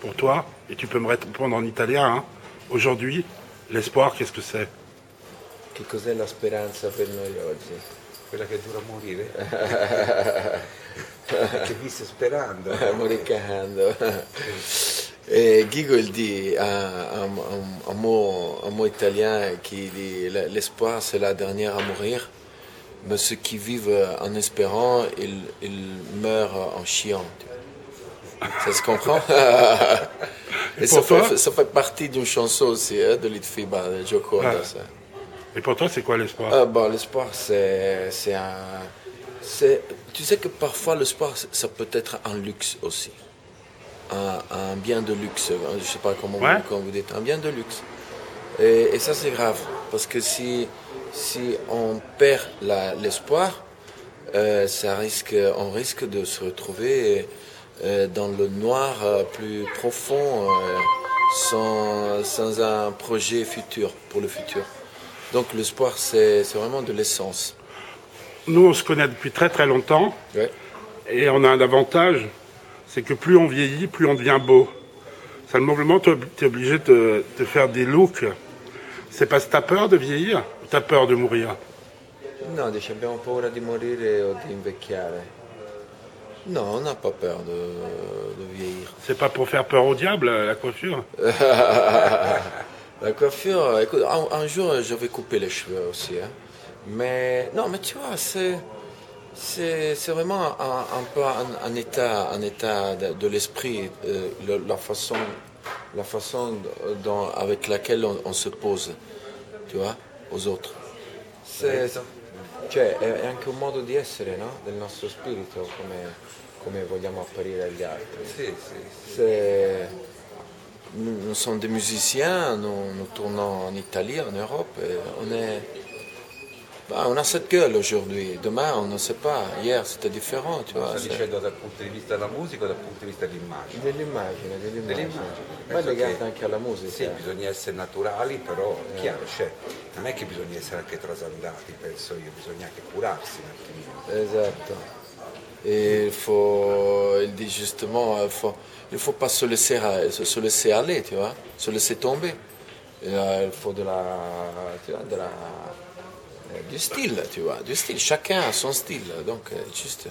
pour toi, et tu peux me répondre en italien, hein. aujourd'hui, l'espoir, qu'est-ce que c'est? Che cos'è la speranza per noi oggi? Quella che dura a morire. che visse sperando. Il dit un, mot, un mot italien qui dit l'espoir c'est la dernière à mourir, mais ceux qui vivent en espérant, ils, ils meurent en chiant. Ça se comprend Et ça pour toi fait, ça fait partie d'une chanson aussi hein, de Litfiba, de Gioconda. Ouais. ça. Et pour toi, c'est quoi l'espoir? Ah, bon, l'espoir, c'est, c'est un. C'est, tu sais que parfois, l'espoir, ça peut être un luxe aussi. Un, un bien de luxe. Je sais pas comment, Ouais. vous, comment vous dites. Un bien de luxe. Et, et ça, c'est grave. Parce que si, si on perd la- l'espoir, euh, ça risque, on risque de se retrouver euh, dans le noir euh, plus profond, euh, sans, sans un projet futur, pour le futur. Donc l'espoir, c'est c'est vraiment de l'essence. Nous, on se connaît depuis très très longtemps, Ouais. et on a un avantage, c'est que plus on vieillit, plus on devient beau. Simplement, tu es obligé de, de faire des looks. C'est parce que tu as peur de vieillir ou tu as peur de mourir? No, dice abbiamo paura di morire o di invecchiare. No, on n'a pas peur de, de vieillir. C'est pas pour faire peur au diable, la coiffure La coiffure, écoute, un, un jour je vais couper les cheveux aussi. hein. Mais non, mais tu vois, c'est c'est c'est vraiment un, un peu un, un état un état de, de l'esprit, euh, le- la façon la façon dont, avec laquelle on, on se pose, tu vois, aux autres. C'est cioè, è, è anche un modo di essere, no? Del nostro spirito, come, come vogliamo apparire agli altri. Sì, sì. C'est- Nous, nous sommes des musiciens, nous, nous tournons en Italie, en Europe, et on est. bah, on a cette gueule aujourd'hui. Demain, on ne sait pas. Hier, c'était différent, tu vois. Sta dicendo dal punto di vista della musica o dal punto di vista dell'immagine? Dell'immagine, dell'immagine. Dell'immagine. Ma è Penso legata che- anche alla musica. Sì, bisogna essere naturali, però è chiaro, cioè, non è che bisogna essere anche trasandati, penso io, bisogna anche curarsi un attimino. Exact. Et il faut, il dit justement, il faut, il faut pas se laisser, se, se laisser aller, tu vois, se laisser tomber. Et là, il faut de la, tu vois, de la, du style, tu vois, du style. Chacun a son style, donc euh, juste